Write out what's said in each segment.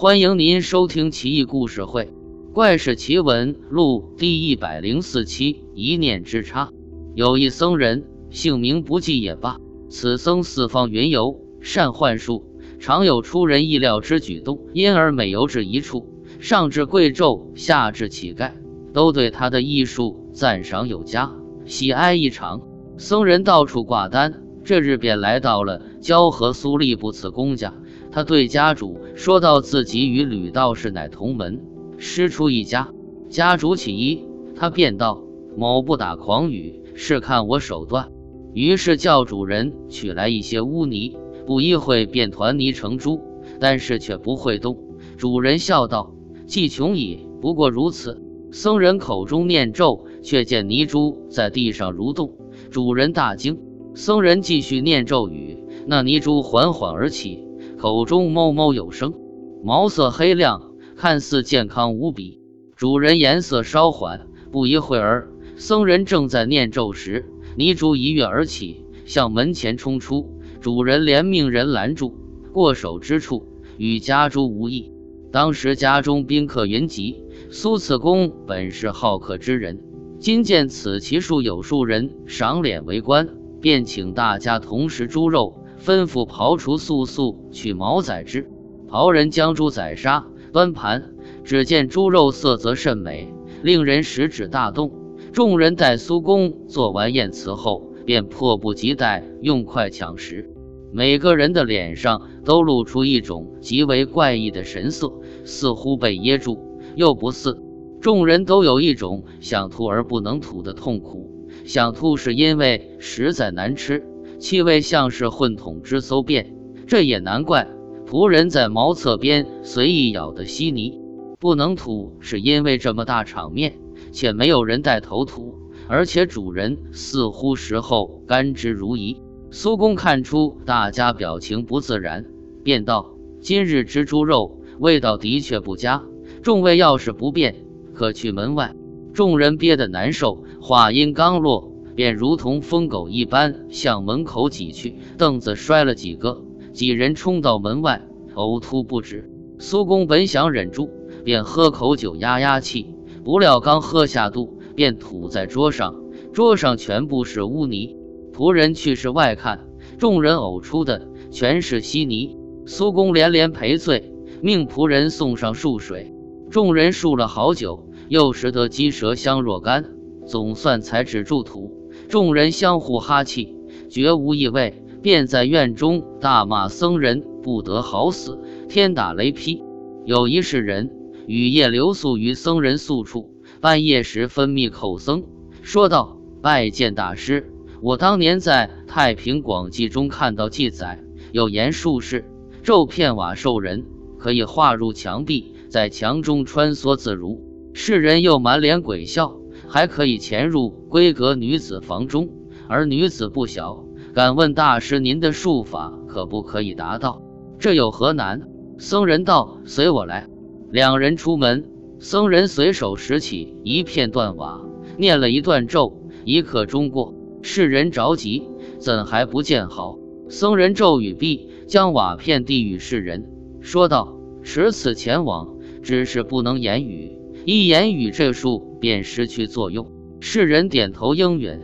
欢迎您收听《奇异故事会·怪事奇闻录》第一百零四期。一念之差，有一僧人，姓名不记也罢。此僧四方云游，善幻术，常有出人意料之举动，因而每游至一处，上至贵胄，下至乞丐，都对他的艺术赞赏有加，喜爱异常。僧人到处挂单，这日便来到了交河苏利布此公家。他对家主说道：“自己与吕道士乃同门，师出一家。”家主起疑，他便道：“某不打诳语，是看我手段。”于是叫主人取来一些污泥，不一会便团泥成珠，但是却不会动。主人笑道：“既穷矣，不过如此。”僧人口中念咒，却见泥珠在地上蠕动。主人大惊，僧人继续念咒语，那泥珠缓缓而起。口中哞哞有声，毛色黑亮，看似健康无比。主人颜色稍缓，不一会儿，僧人正在念咒时，泥珠一跃而起，向门前冲出。主人连命人拦住，过手之处与家猪无异。当时家中宾客云集，苏次公本是好客之人，今见此奇术有数人赏脸围观，便请大家同食猪肉。吩咐刨除素素取毛宰之，刨人将猪宰杀，端盘，只见猪肉色泽甚美，令人食指大动。众人待苏公做完宴辞后，便迫不及待用筷抢食。每个人的脸上都露出一种极为怪异的神色，似乎被噎住，又不似。众人都有一种想吐而不能吐的痛苦，想吐是因为实在难吃。气味像是混桶之馊便，这也难怪。仆人在茅厕边随意舀的稀泥，不能吐，是因为这么大场面，且没有人带头吐，而且主人似乎食后甘之如饴。苏公看出大家表情不自然，便道：“今日之猪肉味道的确不佳，众位要是不便，可去门外。”众人憋得难受，话音刚落。便如同疯狗一般向门口挤去，凳子摔了几个，几人冲到门外，呕吐不止。苏公本想忍住，便喝口酒压压气，不料刚喝下肚，便吐在桌上，桌上全部是污泥。仆人去室外看，众人呕出的全是稀泥。苏公连连赔罪，命仆人送上漱水。众人漱了好久，又拾得鸡舌香若干，总算才止住吐。众人相互哈气，绝无异味，便在院中大骂僧人不得好死，天打雷劈。有一世人雨夜留宿于僧人宿处，半夜时分密叩僧，说道：“拜见大师，我当年在《太平广记》中看到记载，有言术士咒片瓦兽人，可以化入墙壁，在墙中穿梭自如。世人又满脸鬼笑。”还可以潜入闺阁女子房中，而女子不小。敢问大师，您的术法可不可以达到？这有何难？僧人道：“随我来。”两人出门，僧人随手拾起一片断瓦，念了一段咒，一刻钟过。世人着急，怎还不见好？僧人咒语毕，将瓦片递与世人，说道：“持此前往，只是不能言语。一言语，这术。”便失去作用。世人点头应允，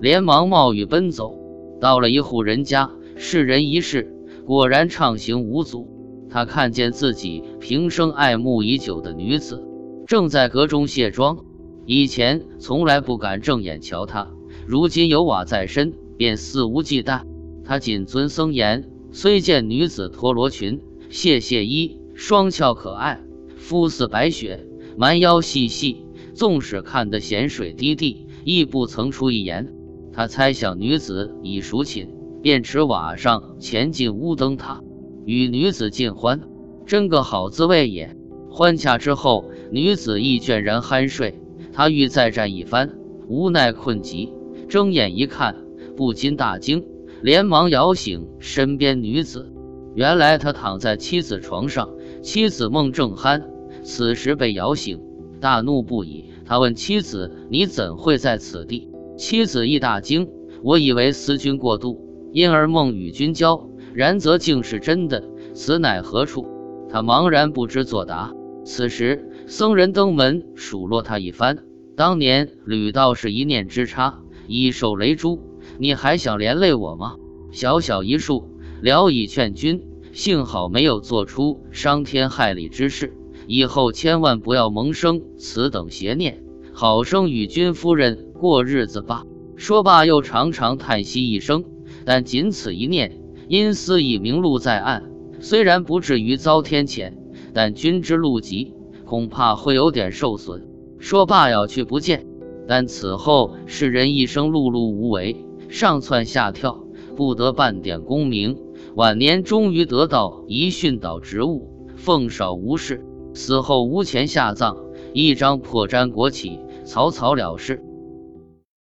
连忙冒雨奔走。到了一户人家，世人一试，果然畅行无阻。他看见自己平生爱慕已久的女子，正在阁中卸妆。以前从来不敢正眼瞧她，如今有瓦在身，便肆无忌惮。他谨遵僧言，虽见女子脱罗裙，卸卸衣，双翘可爱，肤似白雪，蛮腰细细。纵使看得咸水滴滴，亦不曾出一言。他猜想女子已熟寝，便持瓦上前进屋灯塔，与女子尽欢，真个好滋味也。欢洽之后，女子亦倦然酣睡。他欲再战一番，无奈困极，睁眼一看，不禁大惊，连忙摇醒身边女子。原来他躺在妻子床上，妻子梦正酣，此时被摇醒。大怒不已，他问妻子：“你怎会在此地？”妻子亦大惊：“我以为思君过度，因而梦与君交，然则竟是真的。此乃何处？”他茫然不知作答。此时，僧人登门数落他一番。当年吕道士一念之差，已受雷诛，你还想连累我吗？小小一术，聊以劝君。幸好没有做出伤天害理之事，以后千万不要萌生此等邪念，好生与君夫人过日子吧。说罢，又长长叹息一声。但仅此一念，因思已明路在案，虽然不至于遭天谴，但君之路急，恐怕会有点受损。说罢，要去不见。但此后世人一生碌碌无为，上蹿下跳，不得半点功名。晚年终于得到一训导职务，奉少无事。死后无钱下葬，一张破毡裹起，草草了事。